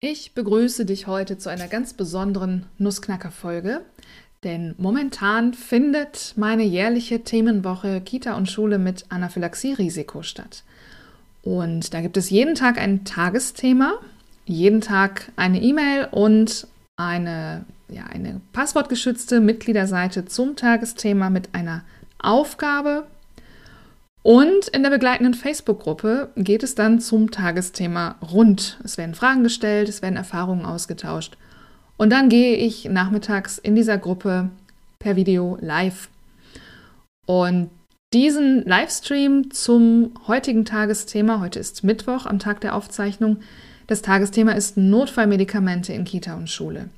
Ich begrüße dich heute zu einer ganz besonderen Nussknacker-Folge, denn momentan findet meine jährliche Themenwoche Kita und Schule mit Anaphylaxie-Risiko statt. Und da gibt es jeden Tag ein Tagesthema, jeden Tag eine E-Mail und eine, ja, eine passwortgeschützte Mitgliederseite zum Tagesthema mit einer Aufgabe und in der begleitenden Facebook-Gruppe geht es dann zum Tagesthema rund. Es werden Fragen gestellt, es werden Erfahrungen ausgetauscht. Und dann gehe ich nachmittags in dieser Gruppe per Video live. Und diesen Livestream zum heutigen Tagesthema, heute ist Mittwoch am Tag der Aufzeichnung, das Tagesthema ist Notfallmedikamente in Kita und Schule.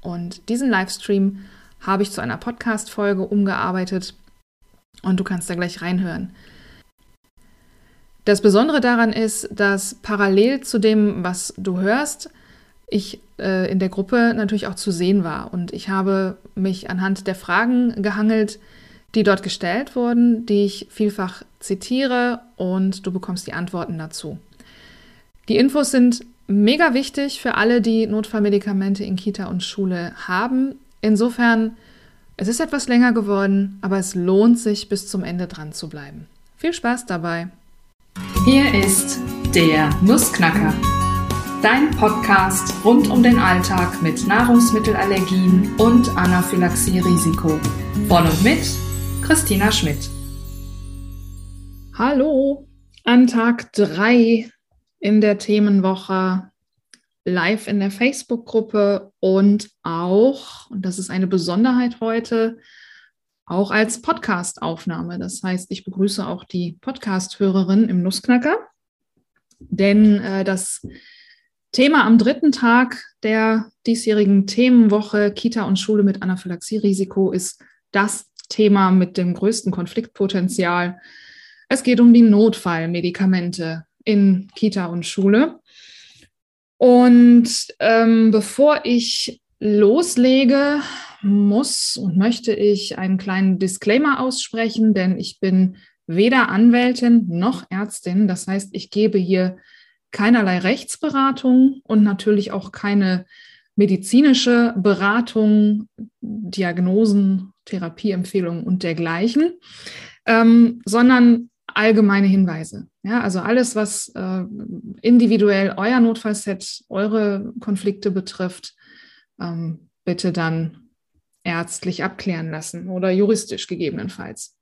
Und diesen Livestream habe ich zu einer Podcast-Folge umgearbeitet und du kannst da gleich reinhören. Das Besondere daran ist, dass parallel zu dem, was du hörst, ich äh, in der Gruppe natürlich auch zu sehen war. Und ich habe mich anhand der Fragen gehangelt, die dort gestellt wurden, die ich vielfach zitiere und du bekommst die Antworten dazu. Die Infos sind mega wichtig für alle, die Notfallmedikamente in Kita und Schule haben. Insofern, es ist etwas länger geworden, aber es lohnt sich, bis zum Ende dran zu bleiben. Viel Spaß dabei! Hier ist der Nussknacker, dein Podcast rund um den Alltag mit Nahrungsmittelallergien und Anaphylaxie-Risiko. Von und mit Christina Schmidt. Hallo, an Tag 3 in der Themenwoche live in der Facebook-Gruppe und auch, und das ist eine Besonderheit heute, auch als Podcast-Aufnahme. Das heißt, ich begrüße auch die Podcast-Hörerin im Nussknacker, denn äh, das Thema am dritten Tag der diesjährigen Themenwoche Kita und Schule mit Anaphylaxie-Risiko ist das Thema mit dem größten Konfliktpotenzial. Es geht um die Notfallmedikamente in Kita und Schule. Und ähm, bevor ich loslege, muss und möchte ich einen kleinen Disclaimer aussprechen, denn ich bin weder Anwältin noch Ärztin. Das heißt, ich gebe hier keinerlei Rechtsberatung und natürlich auch keine medizinische Beratung, Diagnosen, Therapieempfehlungen und dergleichen, ähm, sondern allgemeine Hinweise. Ja, also alles, was äh, individuell euer Notfallset, eure Konflikte betrifft, ähm, bitte dann ärztlich abklären lassen oder juristisch gegebenenfalls.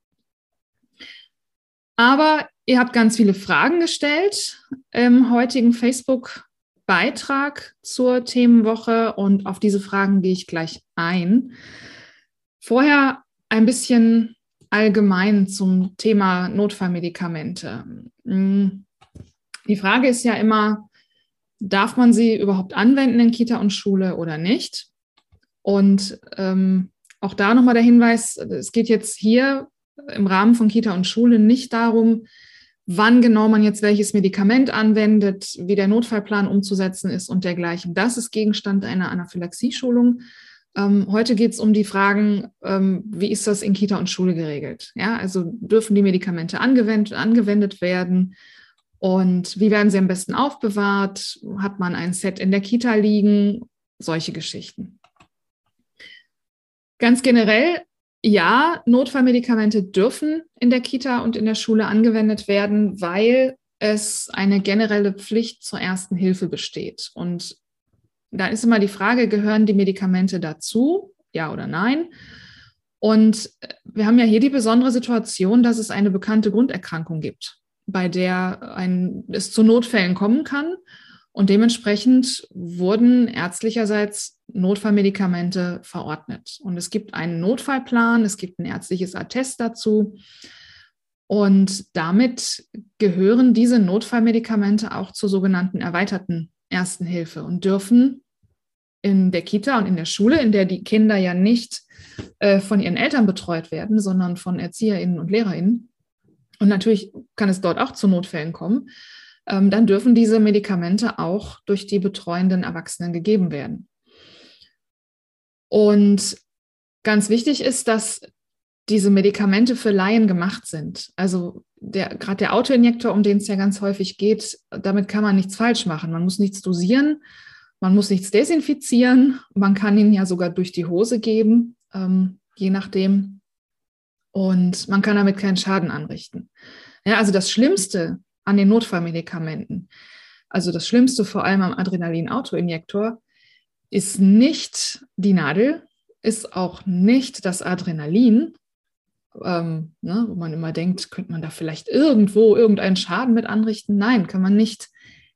Aber ihr habt ganz viele Fragen gestellt im heutigen Facebook-Beitrag zur Themenwoche und auf diese Fragen gehe ich gleich ein. Vorher ein bisschen allgemein zum Thema Notfallmedikamente. Die Frage ist ja immer, darf man sie überhaupt anwenden in Kita und Schule oder nicht? Und ähm, auch da nochmal der Hinweis, es geht jetzt hier im Rahmen von Kita und Schule nicht darum, wann genau man jetzt welches Medikament anwendet, wie der Notfallplan umzusetzen ist und dergleichen. Das ist Gegenstand einer Anaphylaxie-Schulung. Ähm, heute geht es um die Fragen, ähm, wie ist das in Kita und Schule geregelt? Ja, also dürfen die Medikamente angewendet, angewendet werden? Und wie werden sie am besten aufbewahrt? Hat man ein Set in der Kita liegen? Solche Geschichten. Ganz generell, ja, Notfallmedikamente dürfen in der Kita und in der Schule angewendet werden, weil es eine generelle Pflicht zur ersten Hilfe besteht. Und da ist immer die Frage, gehören die Medikamente dazu? Ja oder nein? Und wir haben ja hier die besondere Situation, dass es eine bekannte Grunderkrankung gibt, bei der ein, es zu Notfällen kommen kann und dementsprechend wurden ärztlicherseits Notfallmedikamente verordnet. Und es gibt einen Notfallplan, es gibt ein ärztliches Attest dazu. Und damit gehören diese Notfallmedikamente auch zur sogenannten erweiterten Ersten Hilfe und dürfen in der Kita und in der Schule, in der die Kinder ja nicht äh, von ihren Eltern betreut werden, sondern von Erzieherinnen und Lehrerinnen. Und natürlich kann es dort auch zu Notfällen kommen ähm, dann dürfen diese Medikamente auch durch die betreuenden Erwachsenen gegeben werden. Und ganz wichtig ist, dass diese Medikamente für Laien gemacht sind. Also gerade der Autoinjektor, um den es ja ganz häufig geht, damit kann man nichts falsch machen. Man muss nichts dosieren Man muss nichts desinfizieren. Man kann ihn ja sogar durch die Hose geben, ähm, je nachdem. Und man kann damit keinen Schaden anrichten. Ja, also das Schlimmste an den Notfallmedikamenten, also das Schlimmste vor allem am Adrenalin-Autoinjektor, ist nicht die Nadel, ist auch nicht das Adrenalin, ähm, ne, wo man immer denkt, könnte man da vielleicht irgendwo irgendeinen Schaden mit anrichten. Nein, kann man nicht.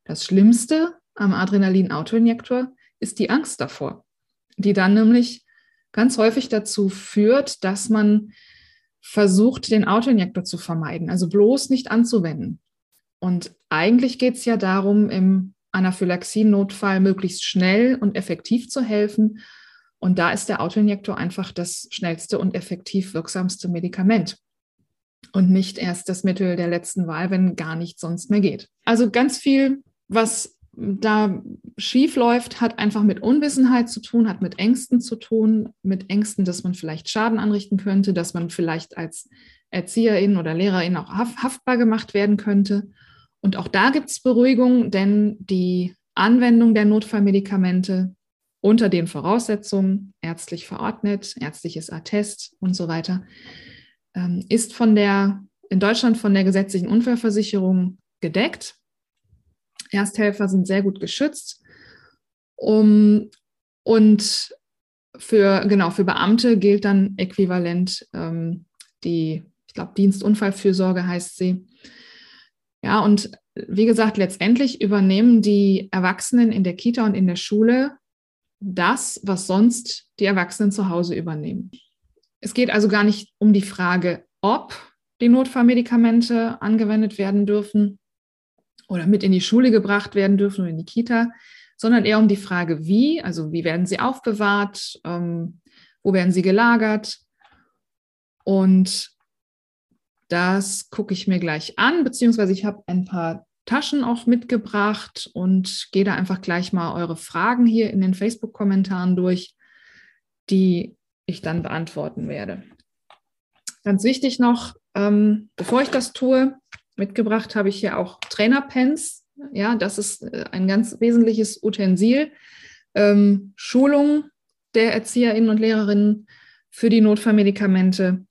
Das Schlimmste am Adrenalin-Autoinjektor ist die Angst davor, die dann nämlich ganz häufig dazu führt, dass man versucht, den Autoinjektor zu vermeiden, also bloß nicht anzuwenden. Und eigentlich geht es ja darum, im Anaphylaxie-Notfall möglichst schnell und effektiv zu helfen. Und da ist der Autoinjektor einfach das schnellste und effektiv wirksamste Medikament und nicht erst das Mittel der letzten Wahl, wenn gar nichts sonst mehr geht. Also ganz viel, was da schief läuft, hat einfach mit Unwissenheit zu tun, hat mit Ängsten zu tun, mit Ängsten, dass man vielleicht Schaden anrichten könnte, dass man vielleicht als Erzieherin oder Lehrerin auch haftbar gemacht werden könnte. Und auch da gibt es Beruhigung, denn die Anwendung der Notfallmedikamente unter den Voraussetzungen, ärztlich verordnet, ärztliches Attest und so weiter, ähm, ist von der, in Deutschland von der gesetzlichen Unfallversicherung gedeckt. Ersthelfer sind sehr gut geschützt. Um, und für, genau, für Beamte gilt dann äquivalent ähm, die, ich glaube, Dienstunfallfürsorge heißt sie. Ja, und wie gesagt, letztendlich übernehmen die Erwachsenen in der Kita und in der Schule das, was sonst die Erwachsenen zu Hause übernehmen. Es geht also gar nicht um die Frage, ob die Notfallmedikamente angewendet werden dürfen oder mit in die Schule gebracht werden dürfen oder in die Kita, sondern eher um die Frage, wie, also wie werden sie aufbewahrt, ähm, wo werden sie gelagert. Und das gucke ich mir gleich an, beziehungsweise ich habe ein paar Taschen auch mitgebracht und gehe da einfach gleich mal eure Fragen hier in den Facebook-Kommentaren durch, die ich dann beantworten werde. Ganz wichtig noch, ähm, bevor ich das tue, mitgebracht habe ich hier auch Trainerpens. Ja, das ist äh, ein ganz wesentliches Utensil. Ähm, Schulung der Erzieherinnen und Lehrerinnen für die Notfallmedikamente.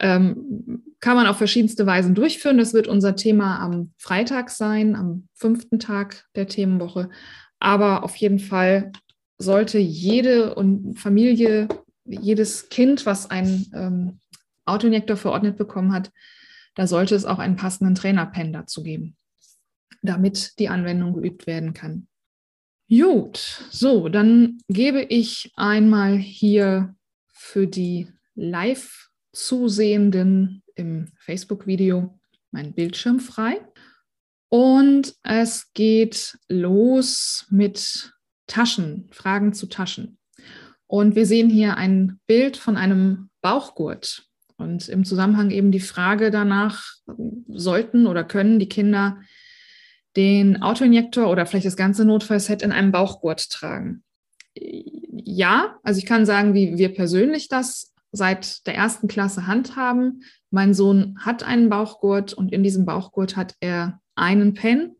Ähm, kann man auf verschiedenste Weisen durchführen. Das wird unser Thema am Freitag sein, am fünften Tag der Themenwoche. Aber auf jeden Fall sollte jede Familie, jedes Kind, was einen ähm, Autoinjektor verordnet bekommen hat, da sollte es auch einen passenden Trainerpen dazu geben, damit die Anwendung geübt werden kann. Gut, so, dann gebe ich einmal hier für die Live-Zusehenden im Facebook-Video meinen Bildschirm frei. Und es geht los mit Taschen, Fragen zu Taschen. Und wir sehen hier ein Bild von einem Bauchgurt. Und im Zusammenhang eben die Frage danach, sollten oder können die Kinder den Autoinjektor oder vielleicht das ganze Notfallset in einem Bauchgurt tragen? Ja, also ich kann sagen, wie wir persönlich das seit der ersten Klasse handhaben. Mein Sohn hat einen Bauchgurt und in diesem Bauchgurt hat er einen Pen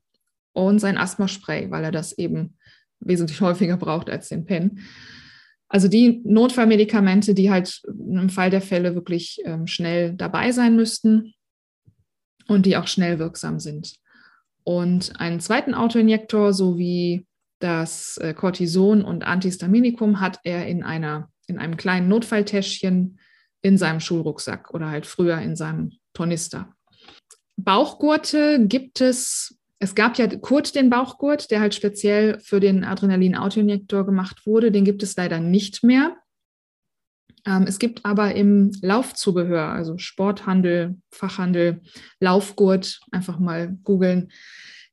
und sein Asthmaspray, weil er das eben wesentlich häufiger braucht als den Pen. Also die Notfallmedikamente, die halt im Fall der Fälle wirklich ähm, schnell dabei sein müssten und die auch schnell wirksam sind. Und einen zweiten Autoinjektor sowie das äh, Cortison und Antihistaminikum hat er in einer in einem kleinen Notfalltäschchen in seinem Schulrucksack oder halt früher in seinem Tornister. Bauchgurte gibt es, es gab ja Kurt den Bauchgurt, der halt speziell für den Adrenalin-Autoinjektor gemacht wurde. Den gibt es leider nicht mehr. Ähm, es gibt aber im Laufzubehör, also Sporthandel, Fachhandel, Laufgurt, einfach mal googeln,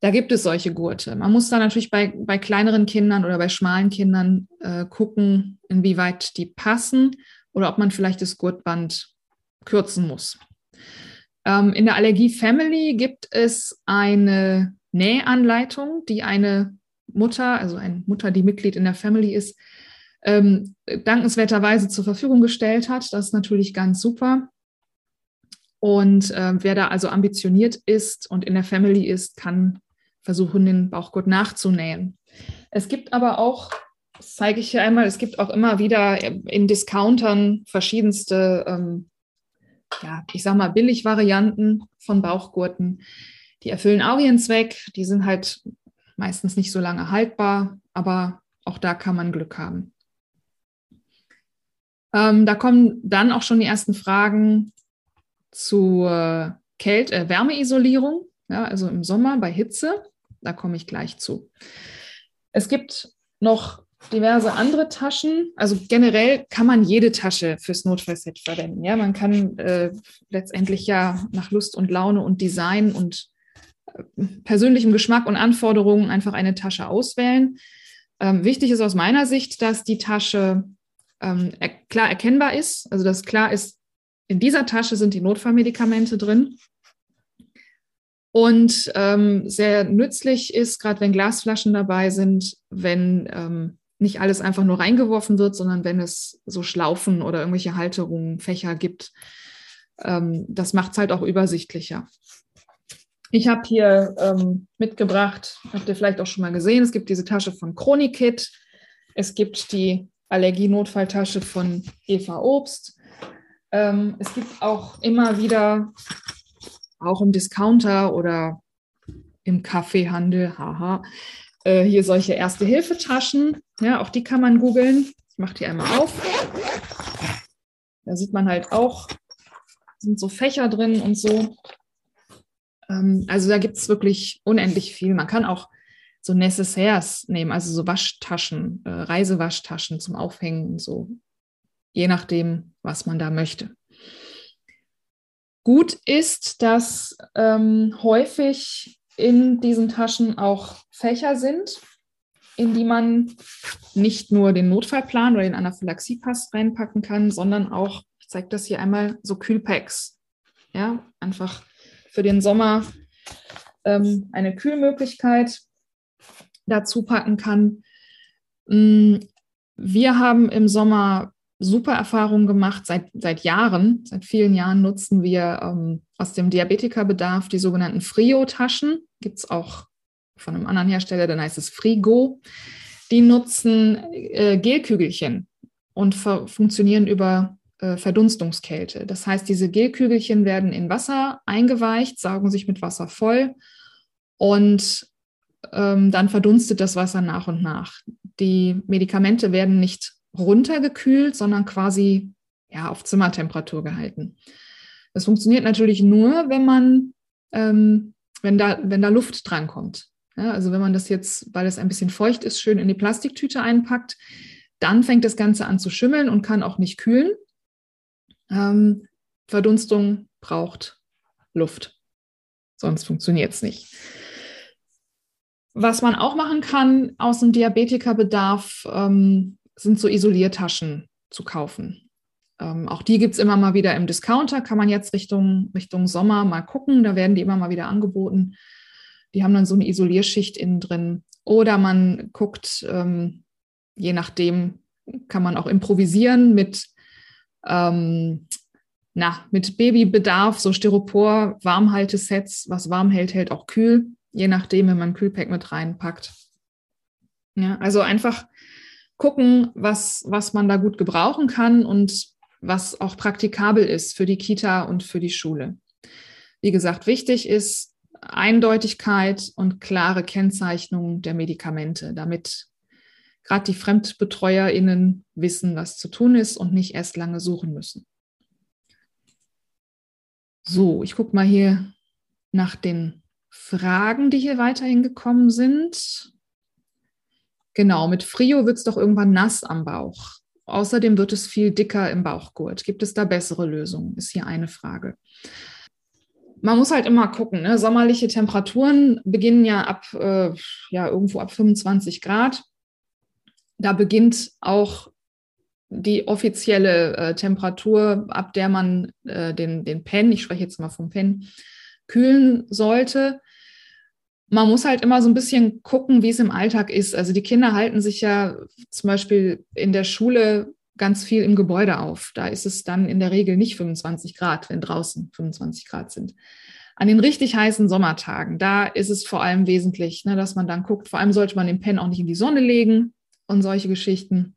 da gibt es solche Gurte. Man muss da natürlich bei, bei kleineren Kindern oder bei schmalen Kindern äh, gucken, inwieweit die passen oder ob man vielleicht das Gurtband kürzen muss. Ähm, in der Allergie Family gibt es eine Nähanleitung, die eine Mutter, also eine Mutter, die Mitglied in der Family ist, ähm, dankenswerterweise zur Verfügung gestellt hat. Das ist natürlich ganz super. Und äh, wer da also ambitioniert ist und in der Family ist, kann versuchen, den Bauchgurt nachzunähen. Es gibt aber auch, das zeige ich hier einmal, es gibt auch immer wieder in Discountern verschiedenste, ähm, ja, ich sag mal, Billigvarianten von Bauchgurten. Die erfüllen auch ihren Zweck. Die sind halt meistens nicht so lange haltbar, aber auch da kann man Glück haben. Ähm, da kommen dann auch schon die ersten Fragen zur Kälte, äh, Wärmeisolierung, ja, also im Sommer bei Hitze. Da komme ich gleich zu. Es gibt noch diverse andere Taschen. Also generell kann man jede Tasche fürs Notfallset verwenden. Ja, man kann äh, letztendlich ja nach Lust und Laune und Design und persönlichem Geschmack und Anforderungen einfach eine Tasche auswählen. Ähm, wichtig ist aus meiner Sicht, dass die Tasche ähm, er klar erkennbar ist. Also dass klar ist, in dieser Tasche sind die Notfallmedikamente drin. Und ähm, sehr nützlich ist, gerade wenn Glasflaschen dabei sind, wenn ähm, nicht alles einfach nur reingeworfen wird, sondern wenn es so Schlaufen oder irgendwelche Halterungen, Fächer gibt. Ähm, das macht es halt auch übersichtlicher. Ich habe hier ähm, mitgebracht, habt ihr vielleicht auch schon mal gesehen, es gibt diese Tasche von Chronikit. Es gibt die Allergienotfalltasche von Eva Obst. Ähm, es gibt auch immer wieder, auch im Discounter oder im Kaffeehandel, haha, äh, hier solche Erste-Hilfe-Taschen. Ja, auch die kann man googeln. Ich mache die einmal auf. Da sieht man halt auch, sind so Fächer drin und so. Ähm, also da gibt es wirklich unendlich viel. Man kann auch so Necessaires nehmen, also so Waschtaschen, äh, Reisewaschtaschen zum Aufhängen und so, je nachdem, was man da möchte. Gut ist, dass ähm, häufig in diesen Taschen auch Fächer sind, in die man nicht nur den Notfallplan oder den Anaphylaxiepass reinpacken kann, sondern auch, ich zeige das hier einmal, so Kühlpacks. Ja, einfach für den Sommer ähm, eine Kühlmöglichkeit dazu packen kann. Mm, wir haben im Sommer super Erfahrungen gemacht. Seit, seit Jahren, seit vielen Jahren nutzen wir ähm, aus dem Diabetikerbedarf die sogenannten Frio-Taschen. Gibt es auch von einem anderen Hersteller, dann heißt es Frigo. Die nutzen äh, Gelkügelchen und funktionieren über äh, Verdunstungskälte. Das heißt, diese Gelkügelchen werden in Wasser eingeweicht, saugen sich mit Wasser voll und ähm, dann verdunstet das Wasser nach und nach. Die Medikamente werden nicht runtergekühlt, sondern quasi ja, auf Zimmertemperatur gehalten. Das funktioniert natürlich nur, wenn man, ähm, wenn, da, wenn da Luft drankommt. Ja, also wenn man das jetzt, weil es ein bisschen feucht ist, schön in die Plastiktüte einpackt, dann fängt das Ganze an zu schimmeln und kann auch nicht kühlen. Ähm, Verdunstung braucht Luft, sonst funktioniert es nicht. Was man auch machen kann aus dem Diabetikerbedarf, ähm, sind so Isoliertaschen zu kaufen. Ähm, auch die gibt es immer mal wieder im Discounter, kann man jetzt Richtung, Richtung Sommer mal gucken, da werden die immer mal wieder angeboten. Die haben dann so eine Isolierschicht innen drin. Oder man guckt, ähm, je nachdem, kann man auch improvisieren mit, ähm, na, mit Babybedarf, so Styropor, Warmhaltesets, was warm hält, hält auch kühl je nachdem, wenn man ein Kühlpack mit reinpackt. Ja, also einfach gucken, was, was man da gut gebrauchen kann und was auch praktikabel ist für die Kita und für die Schule. Wie gesagt, wichtig ist Eindeutigkeit und klare Kennzeichnung der Medikamente, damit gerade die FremdbetreuerInnen wissen, was zu tun ist und nicht erst lange suchen müssen. So, ich gucke mal hier nach den Fragen, die hier weiterhin gekommen sind. Genau, mit Frio wird es doch irgendwann nass am Bauch. Außerdem wird es viel dicker im Bauchgurt. Gibt es da bessere Lösungen? Ist hier eine Frage. Man muss halt immer gucken. Ne? Sommerliche Temperaturen beginnen ja ab äh, ja irgendwo ab 25 Grad. Da beginnt auch die offizielle äh, Temperatur, ab der man äh, den, den Pen, ich spreche jetzt mal vom Pen, kühlen sollte. Man muss halt immer so ein bisschen gucken, wie es im Alltag ist. Also die Kinder halten sich ja zum Beispiel in der Schule ganz viel im Gebäude auf. Da ist es dann in der Regel nicht 25 Grad, wenn draußen 25 Grad sind. An den richtig heißen Sommertagen, da ist es vor allem wesentlich, ne, dass man dann guckt, vor allem sollte man den Pen auch nicht in die Sonne legen und solche Geschichten.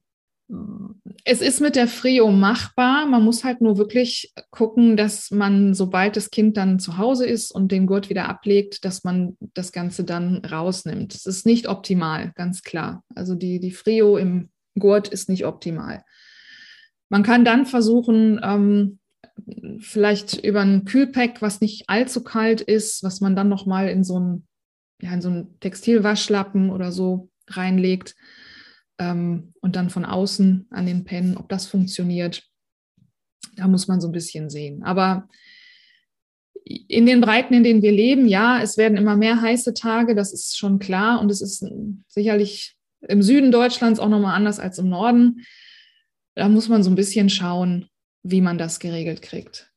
Es ist mit der Frio machbar. Man muss halt nur wirklich gucken, dass man, sobald das Kind dann zu Hause ist und den Gurt wieder ablegt, dass man das Ganze dann rausnimmt. Es ist nicht optimal, ganz klar. Also die, die Frio im Gurt ist nicht optimal. Man kann dann versuchen, ähm, vielleicht über ein Kühlpack, was nicht allzu kalt ist, was man dann nochmal in so ja, in so einen Textilwaschlappen oder so reinlegt ähm, und dann von außen an den Pen, ob das funktioniert. Da muss man so ein bisschen sehen. Aber in den Breiten, in denen wir leben, ja, es werden immer mehr heiße Tage, das ist schon klar. Und es ist sicherlich im Süden Deutschlands auch nochmal anders als im Norden. Da muss man so ein bisschen schauen, wie man das geregelt kriegt.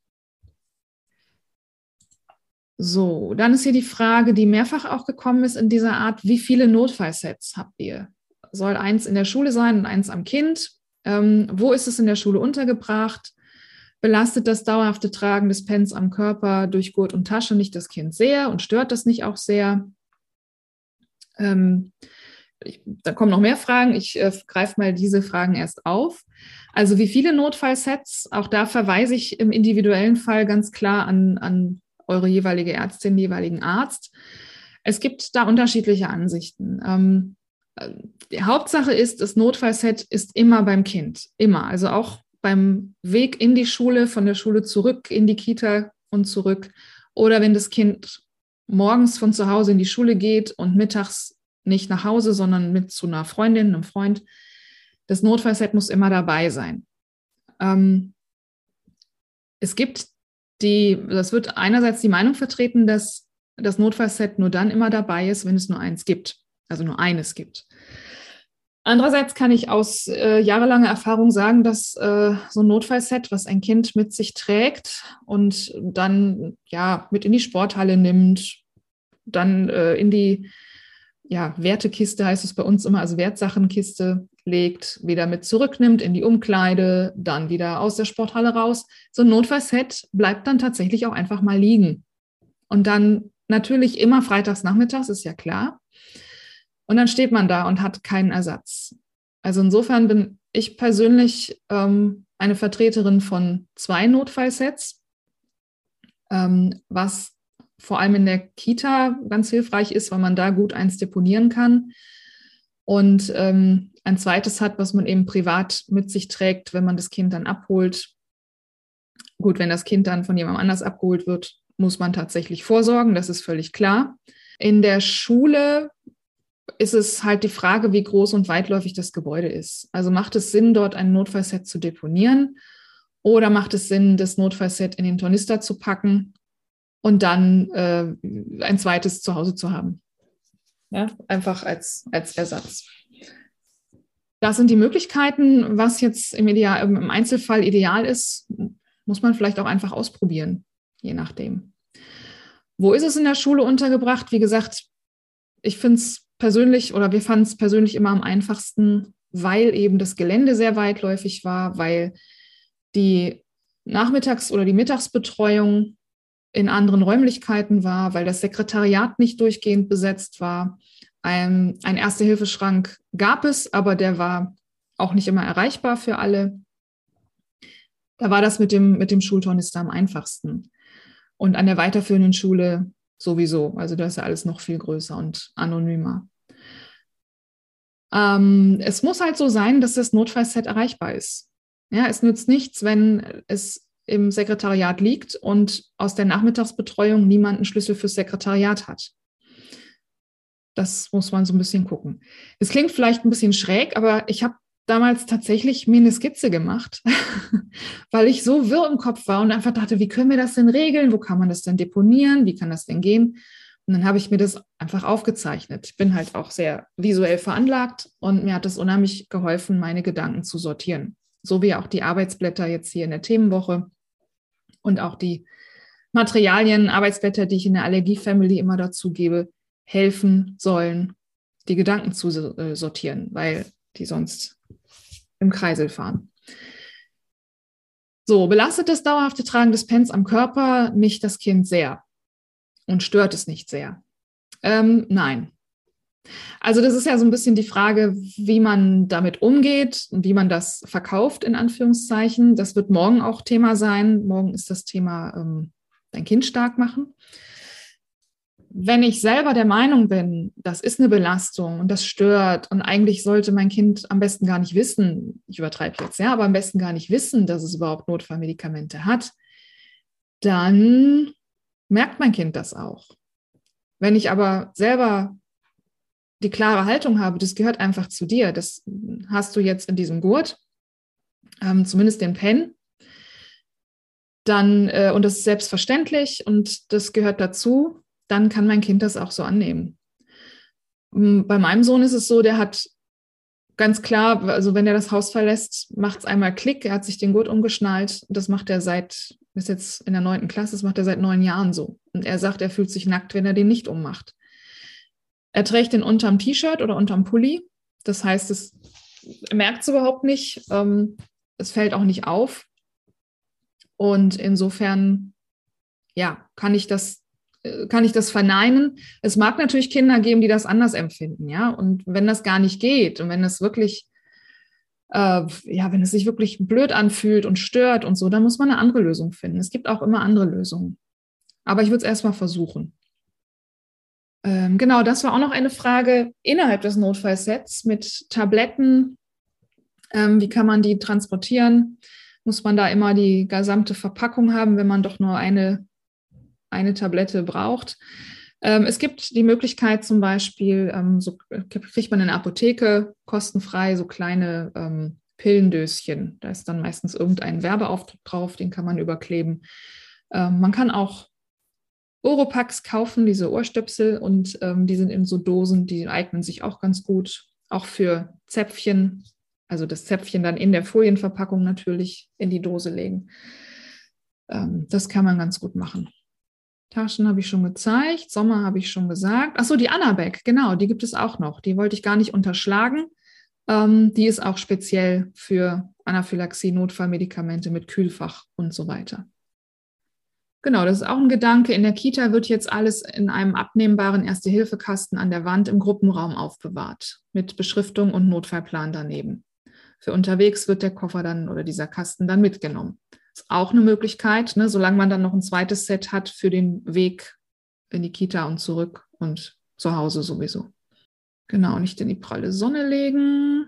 So, dann ist hier die Frage, die mehrfach auch gekommen ist in dieser Art, wie viele Notfallsets habt ihr? Soll eins in der Schule sein und eins am Kind? Ähm, wo ist es in der Schule untergebracht? Belastet das dauerhafte Tragen des Pens am Körper durch Gurt und Tasche nicht das Kind sehr und stört das nicht auch sehr? Ähm, ich, da kommen noch mehr Fragen. Ich äh, greife mal diese Fragen erst auf. Also wie viele Notfallsets, auch da verweise ich im individuellen Fall ganz klar an, an eure jeweilige Ärztin, jeweiligen Arzt. Es gibt da unterschiedliche Ansichten. Ähm, die Hauptsache ist, das Notfallset ist immer beim Kind, immer. Also auch beim Weg in die Schule, von der Schule zurück in die Kita und zurück. Oder wenn das Kind morgens von zu Hause in die Schule geht und mittags nicht nach Hause, sondern mit zu einer Freundin, einem Freund, das Notfallset muss immer dabei sein. Ähm, es gibt die, das wird einerseits die Meinung vertreten, dass das Notfallset nur dann immer dabei ist, wenn es nur eins gibt, also nur eines gibt. Andererseits kann ich aus äh, jahrelanger Erfahrung sagen, dass äh, so ein Notfallset, was ein Kind mit sich trägt und dann ja mit in die Sporthalle nimmt, dann äh, in die ja, Wertekiste heißt es bei uns immer, also Wertsachenkiste legt, wieder mit zurücknimmt in die Umkleide, dann wieder aus der Sporthalle raus. So ein Notfallset bleibt dann tatsächlich auch einfach mal liegen. Und dann natürlich immer freitags nachmittags, ist ja klar. Und dann steht man da und hat keinen Ersatz. Also insofern bin ich persönlich ähm, eine Vertreterin von zwei Notfallsets, ähm, was vor allem in der Kita ganz hilfreich ist, weil man da gut eins deponieren kann. Und ähm, ein zweites hat, was man eben privat mit sich trägt, wenn man das Kind dann abholt. Gut, wenn das Kind dann von jemandem anders abgeholt wird, muss man tatsächlich vorsorgen, das ist völlig klar. In der Schule ist es halt die Frage, wie groß und weitläufig das Gebäude ist. Also macht es Sinn, dort ein Notfallset zu deponieren oder macht es Sinn, das Notfallset in den Tornister zu packen und dann äh, ein zweites zu Hause zu haben. Ja, einfach als, als Ersatz. Das sind die Möglichkeiten. Was jetzt im, Ideal, im Einzelfall ideal ist, muss man vielleicht auch einfach ausprobieren, je nachdem. Wo ist es in der Schule untergebracht? Wie gesagt, ich finde es persönlich oder wir fanden es persönlich immer am einfachsten, weil eben das Gelände sehr weitläufig war, weil die Nachmittags- oder die Mittagsbetreuung in anderen Räumlichkeiten war, weil das Sekretariat nicht durchgehend besetzt war. Ein, ein Erste-Hilfe-Schrank gab es, aber der war auch nicht immer erreichbar für alle. Da war das mit dem, mit dem Schultornister am einfachsten. Und an der weiterführenden Schule sowieso. Also da ist ja alles noch viel größer und anonymer. Ähm, es muss halt so sein, dass das Notfallset erreichbar ist. Ja, es nützt nichts, wenn es im Sekretariat liegt und aus der Nachmittagsbetreuung niemand einen Schlüssel fürs Sekretariat hat. Das muss man so ein bisschen gucken. Es klingt vielleicht ein bisschen schräg, aber ich habe damals tatsächlich mir eine Skizze gemacht, weil ich so wirr im Kopf war und einfach dachte, wie können wir das denn regeln? Wo kann man das denn deponieren? Wie kann das denn gehen? Und dann habe ich mir das einfach aufgezeichnet. Ich bin halt auch sehr visuell veranlagt und mir hat es unheimlich geholfen, meine Gedanken zu sortieren. So wie auch die Arbeitsblätter jetzt hier in der Themenwoche und auch die Materialien, Arbeitsblätter, die ich in der Allergie-Family immer dazu gebe, helfen sollen, die Gedanken zu äh, sortieren, weil die sonst im Kreisel fahren. So, belastet das dauerhafte Tragen des Pens am Körper nicht das Kind sehr? und stört es nicht sehr? Ähm, nein. Also das ist ja so ein bisschen die Frage, wie man damit umgeht und wie man das verkauft, in Anführungszeichen. Das wird morgen auch Thema sein. Morgen ist das Thema ähm, dein Kind stark machen. Wenn ich selber der Meinung bin, das ist eine Belastung und das stört und eigentlich sollte mein Kind am besten gar nicht wissen, ich übertreibe jetzt, ja, aber am besten gar nicht wissen, dass es überhaupt Notfallmedikamente hat, dann merkt mein Kind das auch. Wenn ich aber selber die klare Haltung habe, das gehört einfach zu dir, das hast du jetzt in diesem Gurt, ähm, zumindest den Pen, dann, äh, und das ist selbstverständlich und das gehört dazu, dann kann mein Kind das auch so annehmen. Bei meinem Sohn ist es so, der hat ganz klar, also wenn er das Haus verlässt, macht es einmal Klick, er hat sich den Gurt umgeschnallt. Das macht er seit, ist jetzt in der neunten Klasse, das macht er seit neun Jahren so. Und er sagt, er fühlt sich nackt, wenn er den nicht ummacht. Er trägt den unterm T-Shirt oder unterm Pulli. Das heißt, es merkt es überhaupt nicht. Ähm, es fällt auch nicht auf. Und insofern, ja, kann ich das kann ich das verneinen. Es mag natürlich Kinder geben, die das anders empfinden, ja. Und wenn das gar nicht geht und wenn es wirklich, äh, ja, wenn es sich wirklich blöd anfühlt und stört und so, dann muss man eine andere Lösung finden. Es gibt auch immer andere Lösungen. Aber ich würde es erstmal versuchen. Ähm, genau, das war auch noch eine Frage innerhalb des Notfallsets mit Tabletten. Ähm, wie kann man die transportieren? Muss man da immer die gesamte Verpackung haben, wenn man doch nur eine eine Tablette braucht. Ähm, es gibt die Möglichkeit zum Beispiel, ähm, so kriegt man in der Apotheke kostenfrei so kleine ähm, Pillendöschen. Da ist dann meistens irgendein Werbeaufdruck drauf, den kann man überkleben. Ähm, man kann auch Oropax kaufen, diese Ohrstöpsel, und ähm, die sind in so Dosen, die eignen sich auch ganz gut, auch für Zäpfchen. Also das Zäpfchen dann in der Folienverpackung natürlich in die Dose legen. Ähm, das kann man ganz gut machen. Taschen habe ich schon gezeigt, Sommer habe ich schon gesagt. Achso, die Annabeck, genau, die gibt es auch noch. Die wollte ich gar nicht unterschlagen. Ähm, die ist auch speziell für Anaphylaxie, Notfallmedikamente mit Kühlfach und so weiter. Genau, das ist auch ein Gedanke. In der Kita wird jetzt alles in einem abnehmbaren Erste-Hilfe-Kasten an der Wand im Gruppenraum aufbewahrt, mit Beschriftung und Notfallplan daneben. Für unterwegs wird der Koffer dann oder dieser Kasten dann mitgenommen. Ist auch eine Möglichkeit, ne, solange man dann noch ein zweites Set hat für den Weg in die Kita und zurück und zu Hause sowieso. Genau, nicht in die pralle Sonne legen.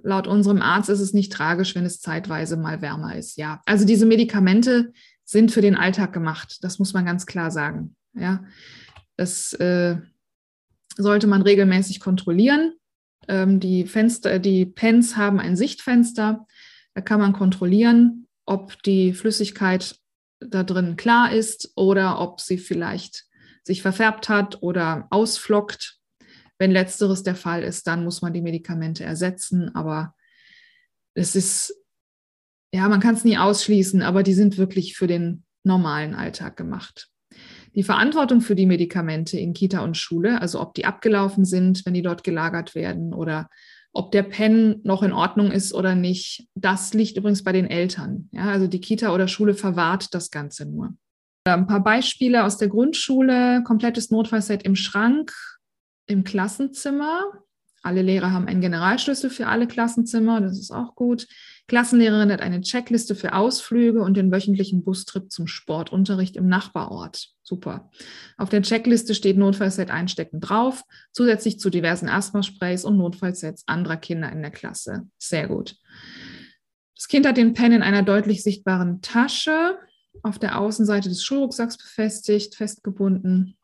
Laut unserem Arzt ist es nicht tragisch, wenn es zeitweise mal wärmer ist. Ja, also diese Medikamente sind für den Alltag gemacht. Das muss man ganz klar sagen. Ja, das äh, sollte man regelmäßig kontrollieren. Ähm, die Fenster, die Pens haben ein Sichtfenster. Da kann man kontrollieren, ob die Flüssigkeit da drin klar ist oder ob sie vielleicht sich verfärbt hat oder ausflockt. Wenn letzteres der Fall ist, dann muss man die Medikamente ersetzen. Aber es ist, ja, man kann es nie ausschließen, aber die sind wirklich für den normalen Alltag gemacht. Die Verantwortung für die Medikamente in Kita und Schule, also ob die abgelaufen sind, wenn die dort gelagert werden oder ob der Pen noch in Ordnung ist oder nicht, das liegt übrigens bei den Eltern. Ja, also die Kita oder Schule verwahrt das Ganze nur. Ein paar Beispiele aus der Grundschule, komplettes Notfallset im Schrank, im Klassenzimmer. Alle Lehrer haben einen Generalschlüssel für alle Klassenzimmer, das ist auch gut. Klassenlehrerin hat eine Checkliste für Ausflüge und den wöchentlichen Bustrip zum Sportunterricht im Nachbarort. Super. Auf der Checkliste steht Notfallset einstecken drauf, zusätzlich zu diversen Asthma-Sprays und Notfallsets anderer Kinder in der Klasse. Sehr gut. Das Kind hat den Pen in einer deutlich sichtbaren Tasche auf der Außenseite des Schulrucksacks befestigt, festgebunden.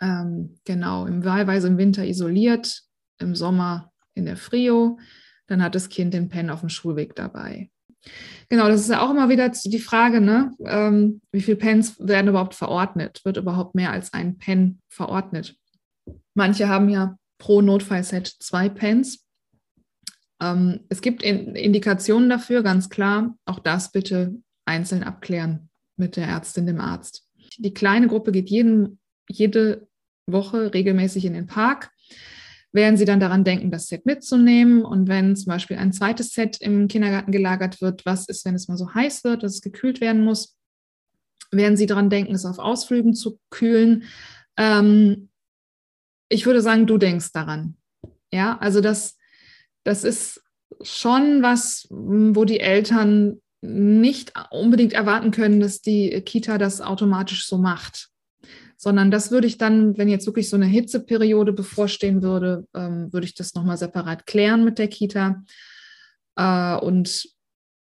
Ähm, genau, im wahlweise im Winter isoliert, im Sommer in der Frio dann hat das Kind den Pen auf dem Schulweg dabei. Genau, das ist ja auch immer wieder die Frage, ne? Ähm, wie viele Pens werden überhaupt verordnet? Wird überhaupt mehr als ein Pen verordnet? Manche haben ja pro Notfallset zwei Pens. Ähm, es gibt in Indikationen dafür, ganz klar. Auch das bitte einzeln abklären mit der Ärztin, dem Arzt. Die kleine Gruppe geht jeden, jede Woche regelmäßig in den Park werden sie dann daran denken, das Set mitzunehmen. Und wenn zum Beispiel ein zweites Set im Kindergarten gelagert wird, was ist, wenn es mal so heiß wird, dass es gekühlt werden muss? werden Sie daran denken, es auf Ausflügen zu kühlen. Ähm, ich würde sagen, du denkst daran. Ja, also das, das ist schon was, wo die Eltern nicht unbedingt erwarten können, dass die Kita das automatisch so macht. Sondern das würde ich dann, wenn jetzt wirklich so eine Hitzeperiode bevorstehen würde, ähm, würde ich das nochmal separat klären mit der Kita. Äh, und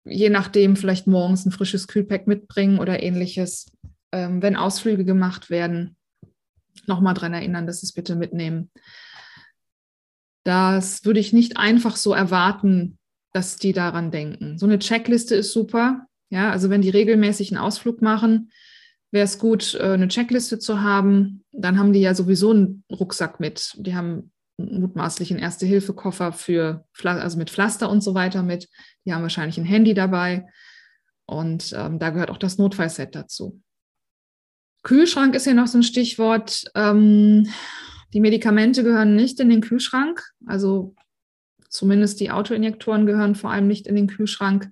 je nachdem vielleicht morgens ein frisches Kühlpack mitbringen oder ähnliches. Ähm, wenn Ausflüge gemacht werden, nochmal daran erinnern, dass sie es bitte mitnehmen. Das würde ich nicht einfach so erwarten, dass die daran denken. So eine Checkliste ist super. Ja, also wenn die regelmäßig einen Ausflug machen, wäre es gut, äh, eine Checkliste zu haben. Dann haben die ja sowieso einen Rucksack mit. Die haben mutmaßlich einen Erste-Hilfe-Koffer für, also mit Pflaster und so weiter mit. Die haben wahrscheinlich ein Handy dabei. Und ähm, da gehört auch das Notfallset dazu. Kühlschrank ist hier noch so ein Stichwort. Ähm, die Medikamente gehören nicht in den Kühlschrank. Also zumindest die Autoinjektoren gehören vor allem nicht in den Kühlschrank.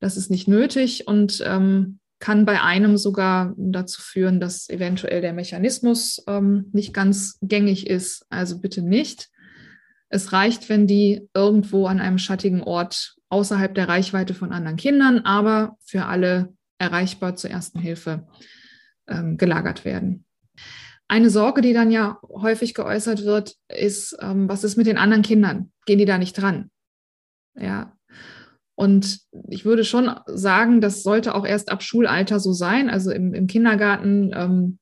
Das ist nicht nötig und ähm, kann bei einem sogar dazu führen, dass eventuell der Mechanismus ähm, nicht ganz gängig ist. Also bitte nicht. Es reicht, wenn die irgendwo an einem schattigen Ort außerhalb der Reichweite von anderen Kindern, aber für alle erreichbar zur ersten Hilfe ähm, gelagert werden. Eine Sorge, die dann ja häufig geäußert wird, ist, ähm, was ist mit den anderen Kindern? Gehen die da nicht dran? Ja. Und ich würde schon sagen, das sollte auch erst ab Schulalter so sein. Also im, im Kindergarten ähm,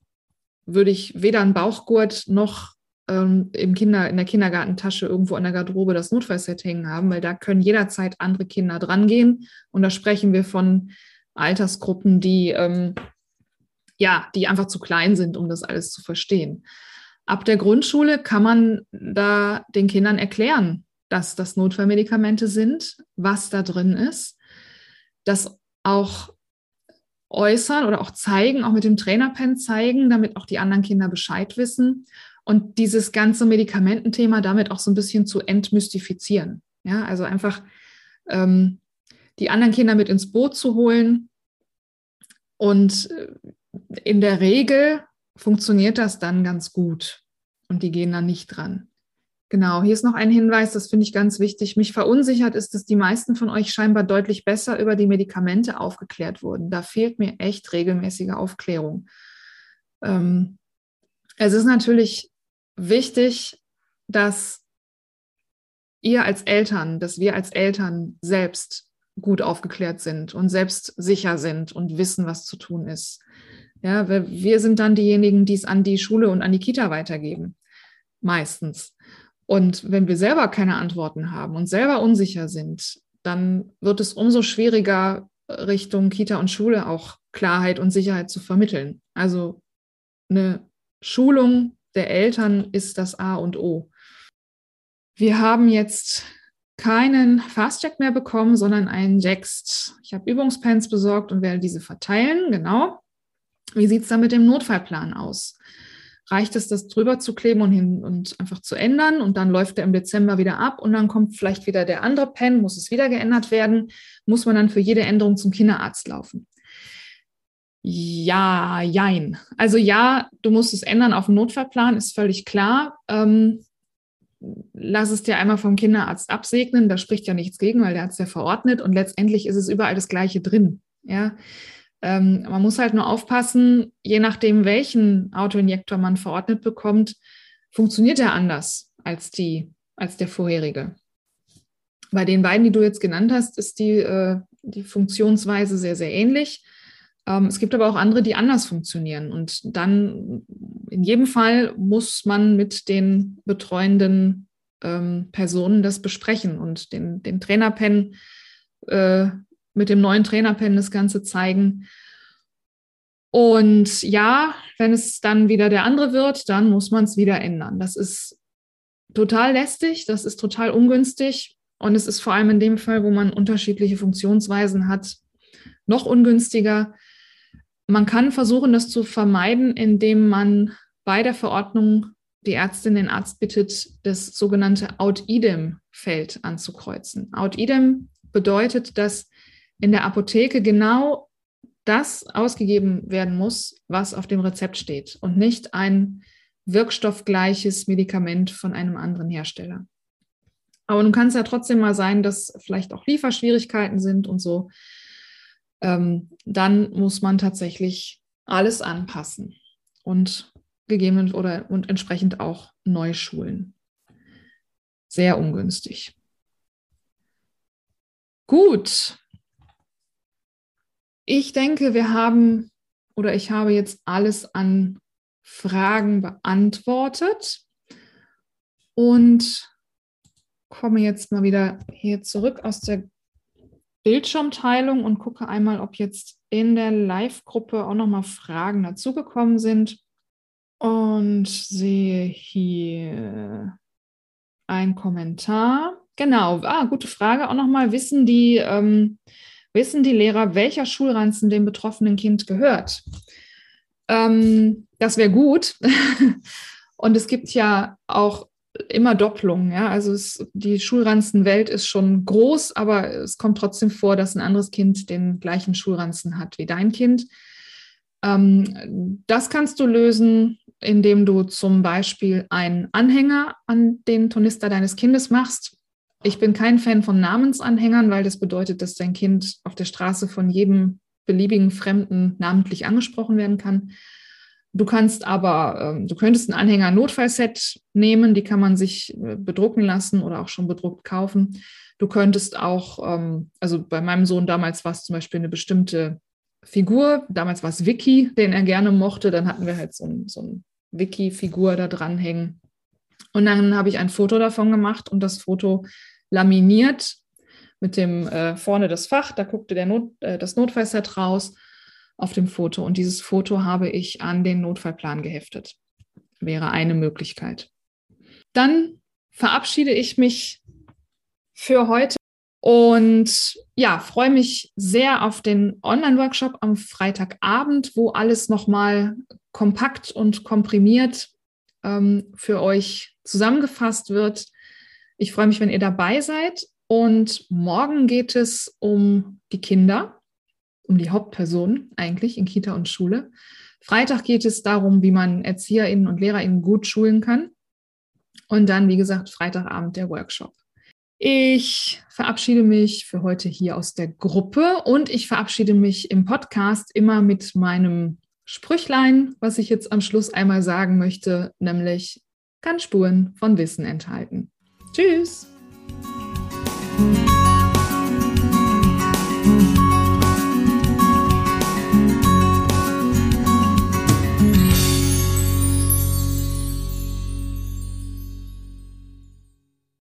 würde ich weder einen Bauchgurt noch ähm, im Kinder, in der Kindergartentasche irgendwo an der Garderobe das Notfallset hängen haben, weil da können jederzeit andere Kinder drangehen. Und da sprechen wir von Altersgruppen, die ähm, ja, die einfach zu klein sind, um das alles zu verstehen. Ab der Grundschule kann man da den Kindern erklären, dass das Notfallmedikamente sind, was da drin ist, das auch äußern oder auch zeigen, auch mit dem Trainerpen zeigen, damit auch die anderen Kinder Bescheid wissen und dieses ganze Medikamententhema damit auch so ein bisschen zu entmystifizieren. Ja, also einfach ähm, die anderen Kinder mit ins Boot zu holen und äh, in der Regel funktioniert das dann ganz gut und die gehen dann nicht dran. Genau, hier ist noch ein Hinweis, das finde ich ganz wichtig. Mich verunsichert ist, dass die meisten von euch scheinbar deutlich besser über die Medikamente aufgeklärt wurden. Da fehlt mir echt regelmäßige Aufklärung. Ähm, es ist natürlich wichtig, dass ihr als Eltern, dass wir als Eltern selbst gut aufgeklärt sind und selbst sicher sind und wissen, was zu tun ist. Ja, wir sind dann diejenigen, die es an die Schule und an die Kita weitergeben. Meistens. Und wenn wir selber keine Antworten haben und selber unsicher sind, dann wird es umso schwieriger, Richtung Kita und Schule auch Klarheit und Sicherheit zu vermitteln. Also eine Schulung der Eltern ist das A und O. Wir haben jetzt keinen Fastjack mehr bekommen, sondern einen Jext. Ich habe Übungspens besorgt und werde diese verteilen, genau. Wie sieht es da mit dem Notfallplan aus? Reicht es, das drüber zu kleben und, hin und einfach zu ändern und dann läuft er im Dezember wieder ab und dann kommt vielleicht wieder der andere Pen, muss es wieder geändert werden, muss man dann für jede Änderung zum Kinderarzt laufen? Ja, jein. Also ja, du musst es ändern auf dem Notfallplan, ist völlig klar. Ähm, lass es dir einmal vom Kinderarzt absegnen, da spricht ja nichts gegen, weil der hat es ja verordnet und letztendlich ist es überall das Gleiche drin. Ja, ähm, man muss halt nur aufpassen, je nachdem, welchen Autoinjektor man verordnet bekommt, funktioniert er anders als, die, als der vorherige. Bei den beiden, die du jetzt genannt hast, ist die, äh, die Funktionsweise sehr, sehr ähnlich. Ähm, es gibt aber auch andere, die anders funktionieren. Und dann in jedem Fall muss man mit den betreuenden ähm, Personen das besprechen und den, den Trainerpen äh, mit dem neuen Trainerpen das Ganze zeigen. Und ja, wenn es dann wieder der andere wird, dann muss man es wieder ändern. Das ist total lästig, das ist total ungünstig und es ist vor allem in dem Fall, wo man unterschiedliche Funktionsweisen hat, noch ungünstiger. Man kann versuchen, das zu vermeiden, indem man bei der Verordnung die Ärztin den Arzt bittet, das sogenannte Out-Idem-Feld anzukreuzen. Out-Idem bedeutet, dass in der Apotheke genau das ausgegeben werden muss, was auf dem Rezept steht und nicht ein wirkstoffgleiches Medikament von einem anderen Hersteller. Aber nun kann es ja trotzdem mal sein, dass vielleicht auch Lieferschwierigkeiten sind und so. Ähm, dann muss man tatsächlich alles anpassen und gegeben oder und entsprechend auch neu schulen. Sehr ungünstig. Gut. Ich denke, wir haben oder ich habe jetzt alles an Fragen beantwortet und komme jetzt mal wieder hier zurück aus der Bildschirmteilung und gucke einmal, ob jetzt in der Live-Gruppe auch nochmal Fragen dazugekommen sind. Und sehe hier ein Kommentar. Genau, ah, gute Frage auch nochmal. Wissen die, ähm, wissen die Lehrer, welcher Schulranzen dem betroffenen Kind gehört? Ähm, das wäre gut. Und es gibt ja auch immer Doppelungen. Ja? Also es, die Schulranzenwelt ist schon groß, aber es kommt trotzdem vor, dass ein anderes Kind den gleichen Schulranzen hat wie dein Kind. Ähm, das kannst du lösen, indem du zum Beispiel einen Anhänger an den Tornister deines Kindes machst. Ich bin kein Fan von Namensanhängern, weil das bedeutet, dass dein Kind auf der Straße von jedem beliebigen Fremden namentlich angesprochen werden kann. Du kannst aber, ähm, du könntest ein Anhänger-Notfallset nehmen, die kann man sich äh, bedrucken lassen oder auch schon bedruckt kaufen. Du könntest auch, ähm, also bei meinem Sohn damals war es zum Beispiel eine bestimmte Figur, damals war es Vicky, den er gerne mochte, dann hatten wir halt so ein, so ein Vicky-Figur da dranhängen. Und dann habe ich ein Foto davon gemacht und das Foto laminiert mit dem äh, vorne das Fach, da guckte der Not, äh, das Notfallset raus auf dem Foto. Und dieses Foto habe ich an den Notfallplan geheftet. Wäre eine Möglichkeit. Dann verabschiede ich mich für heute und ja, freue mich sehr auf den Online-Workshop am Freitagabend, wo alles nochmal kompakt und komprimiert ähm, für euch zusammengefasst wird. Ich freue mich, wenn ihr dabei seid. Und morgen geht es um die Kinder um die Hauptpersonen eigentlich in Kita und Schule. Freitag geht es darum, wie man ErzieherInnen und LehrerInnen gut schulen kann. Und dann, wie gesagt, Freitagabend der Workshop. Ich verabschiede mich für heute hier aus der Gruppe und ich verabschiede mich im Podcast immer mit meinem Sprüchlein, was ich jetzt am Schluss einmal sagen möchte, nämlich kann Spuren von Wissen enthalten. Tschüss!